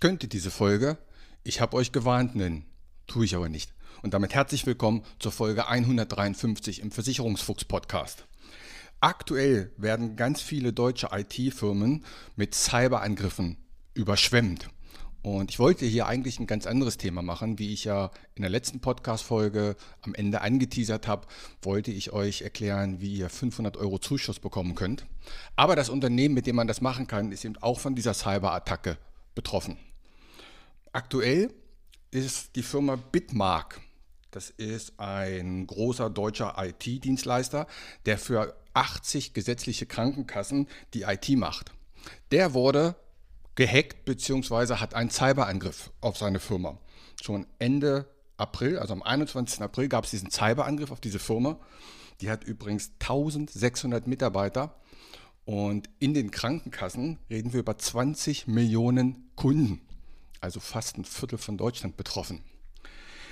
Könnte diese Folge Ich habe euch gewarnt nennen, tue ich aber nicht. Und damit herzlich willkommen zur Folge 153 im Versicherungsfuchs Podcast. Aktuell werden ganz viele deutsche IT-Firmen mit Cyberangriffen überschwemmt. Und ich wollte hier eigentlich ein ganz anderes Thema machen. Wie ich ja in der letzten Podcast-Folge am Ende angeteasert habe, wollte ich euch erklären, wie ihr 500 Euro Zuschuss bekommen könnt. Aber das Unternehmen, mit dem man das machen kann, ist eben auch von dieser Cyberattacke betroffen. Aktuell ist die Firma Bitmark. Das ist ein großer deutscher IT-Dienstleister, der für 80 gesetzliche Krankenkassen die IT macht. Der wurde gehackt bzw. hat einen Cyberangriff auf seine Firma. Schon Ende April, also am 21. April, gab es diesen Cyberangriff auf diese Firma. Die hat übrigens 1600 Mitarbeiter und in den Krankenkassen reden wir über 20 Millionen Kunden, also fast ein Viertel von Deutschland betroffen.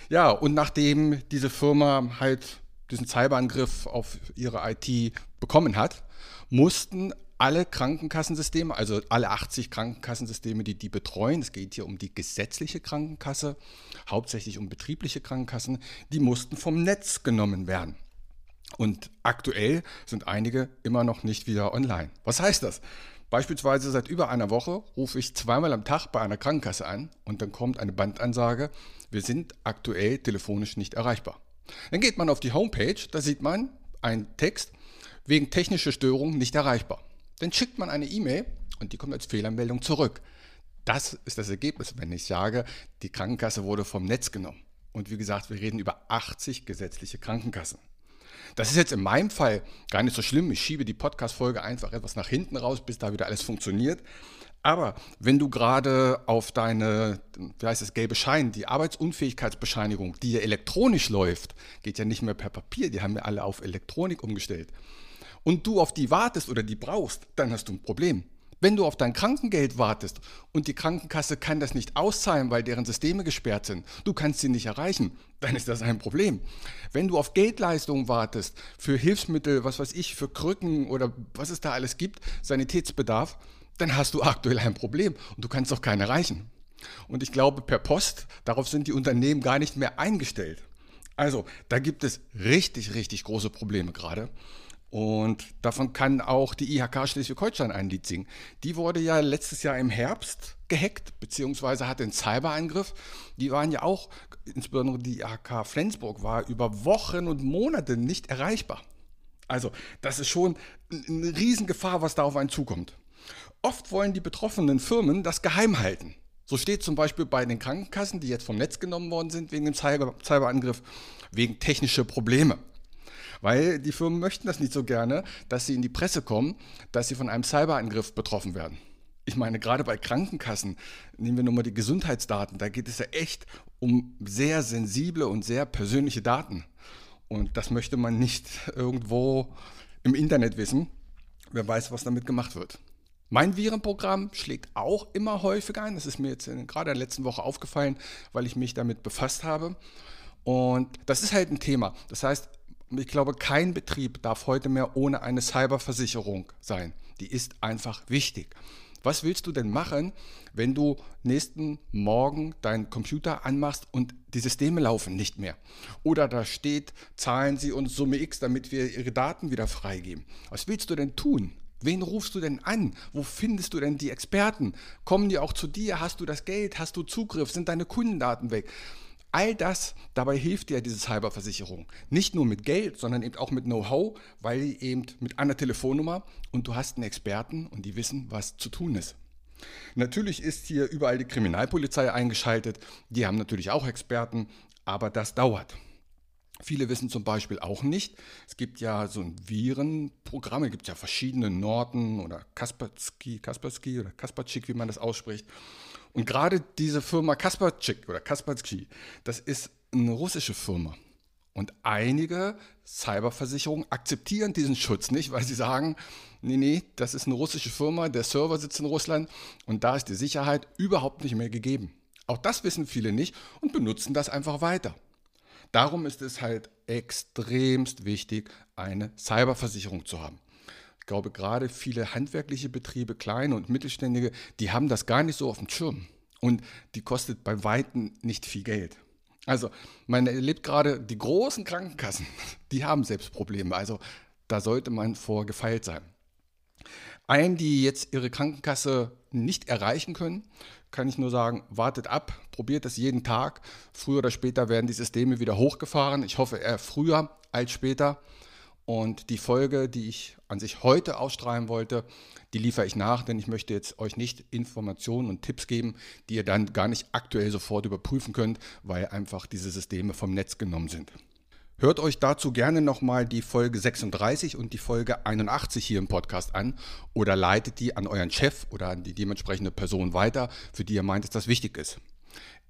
Ja, und nachdem diese Firma halt diesen Cyberangriff auf ihre IT bekommen hat, mussten alle Krankenkassensysteme, also alle 80 Krankenkassensysteme, die die betreuen, es geht hier um die gesetzliche Krankenkasse, hauptsächlich um betriebliche Krankenkassen, die mussten vom Netz genommen werden. Und aktuell sind einige immer noch nicht wieder online. Was heißt das? Beispielsweise seit über einer Woche rufe ich zweimal am Tag bei einer Krankenkasse an und dann kommt eine Bandansage, wir sind aktuell telefonisch nicht erreichbar. Dann geht man auf die Homepage, da sieht man einen Text, wegen technischer Störung nicht erreichbar. Dann schickt man eine E-Mail und die kommt als Fehlermeldung zurück. Das ist das Ergebnis, wenn ich sage, die Krankenkasse wurde vom Netz genommen. Und wie gesagt, wir reden über 80 gesetzliche Krankenkassen. Das ist jetzt in meinem Fall gar nicht so schlimm. Ich schiebe die Podcast-Folge einfach etwas nach hinten raus, bis da wieder alles funktioniert. Aber wenn du gerade auf deine, wie heißt es, gelbe Schein, die Arbeitsunfähigkeitsbescheinigung, die ja elektronisch läuft, geht ja nicht mehr per Papier, die haben ja alle auf Elektronik umgestellt, und du auf die wartest oder die brauchst, dann hast du ein Problem. Wenn du auf dein Krankengeld wartest und die Krankenkasse kann das nicht auszahlen, weil deren Systeme gesperrt sind, du kannst sie nicht erreichen, dann ist das ein Problem. Wenn du auf Geldleistungen wartest, für Hilfsmittel, was weiß ich, für Krücken oder was es da alles gibt, Sanitätsbedarf, dann hast du aktuell ein Problem und du kannst auch keinen erreichen. Und ich glaube, per Post, darauf sind die Unternehmen gar nicht mehr eingestellt. Also, da gibt es richtig, richtig große Probleme gerade. Und davon kann auch die IHK Schleswig-Holstein ein Lied singen. Die wurde ja letztes Jahr im Herbst gehackt, beziehungsweise hatte einen Cyberangriff. Die waren ja auch, insbesondere die IHK Flensburg, war über Wochen und Monate nicht erreichbar. Also, das ist schon eine Riesengefahr, was da auf einen zukommt. Oft wollen die betroffenen Firmen das geheim halten. So steht zum Beispiel bei den Krankenkassen, die jetzt vom Netz genommen worden sind wegen dem Cyberangriff, wegen technischer Probleme. Weil die Firmen möchten das nicht so gerne, dass sie in die Presse kommen, dass sie von einem Cyberangriff betroffen werden. Ich meine, gerade bei Krankenkassen, nehmen wir nur mal die Gesundheitsdaten, da geht es ja echt um sehr sensible und sehr persönliche Daten. Und das möchte man nicht irgendwo im Internet wissen. Wer weiß, was damit gemacht wird. Mein Virenprogramm schlägt auch immer häufiger ein. Das ist mir jetzt gerade in der letzten Woche aufgefallen, weil ich mich damit befasst habe. Und das ist halt ein Thema. Das heißt, ich glaube, kein Betrieb darf heute mehr ohne eine Cyberversicherung sein. Die ist einfach wichtig. Was willst du denn machen, wenn du nächsten Morgen deinen Computer anmachst und die Systeme laufen nicht mehr? Oder da steht, zahlen Sie uns Summe X, damit wir Ihre Daten wieder freigeben. Was willst du denn tun? Wen rufst du denn an? Wo findest du denn die Experten? Kommen die auch zu dir? Hast du das Geld? Hast du Zugriff? Sind deine Kundendaten weg? All das, dabei hilft dir diese Cyberversicherung. Nicht nur mit Geld, sondern eben auch mit Know-how, weil eben mit einer Telefonnummer und du hast einen Experten und die wissen, was zu tun ist. Natürlich ist hier überall die Kriminalpolizei eingeschaltet. Die haben natürlich auch Experten, aber das dauert. Viele wissen zum Beispiel auch nicht, es gibt ja so ein Virenprogramm, es gibt ja verschiedene Norton oder Kaspersky, Kaspersky oder Kasperczyk, wie man das ausspricht. Und gerade diese Firma Kasperczyk oder Kaspersky, das ist eine russische Firma. Und einige Cyberversicherungen akzeptieren diesen Schutz nicht, weil sie sagen, nee, nee, das ist eine russische Firma, der Server sitzt in Russland und da ist die Sicherheit überhaupt nicht mehr gegeben. Auch das wissen viele nicht und benutzen das einfach weiter. Darum ist es halt extremst wichtig, eine Cyberversicherung zu haben. Ich glaube, gerade viele handwerkliche Betriebe, kleine und mittelständige, die haben das gar nicht so auf dem Schirm. Und die kostet bei Weitem nicht viel Geld. Also, man erlebt gerade die großen Krankenkassen, die haben selbst Probleme. Also, da sollte man vorgefeilt sein. Allen, die jetzt ihre Krankenkasse nicht erreichen können, kann ich nur sagen, wartet ab, probiert es jeden Tag. Früher oder später werden die Systeme wieder hochgefahren. Ich hoffe eher früher als später. Und die Folge, die ich an sich heute ausstrahlen wollte, die liefere ich nach, denn ich möchte jetzt euch nicht Informationen und Tipps geben, die ihr dann gar nicht aktuell sofort überprüfen könnt, weil einfach diese Systeme vom Netz genommen sind. Hört euch dazu gerne nochmal die Folge 36 und die Folge 81 hier im Podcast an oder leitet die an euren Chef oder an die dementsprechende Person weiter, für die ihr meint, dass das wichtig ist.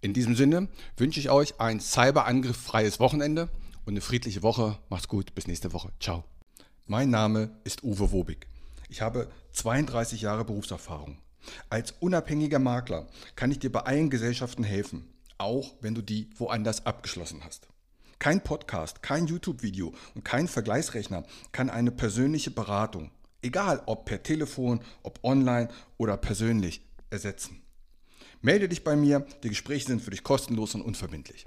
In diesem Sinne wünsche ich euch ein cyberangriffsfreies Wochenende und eine friedliche Woche. Macht's gut, bis nächste Woche. Ciao. Mein Name ist Uwe Wobig. Ich habe 32 Jahre Berufserfahrung. Als unabhängiger Makler kann ich dir bei allen Gesellschaften helfen, auch wenn du die woanders abgeschlossen hast. Kein Podcast, kein YouTube-Video und kein Vergleichsrechner kann eine persönliche Beratung, egal ob per Telefon, ob online oder persönlich, ersetzen. Melde dich bei mir, die Gespräche sind für dich kostenlos und unverbindlich.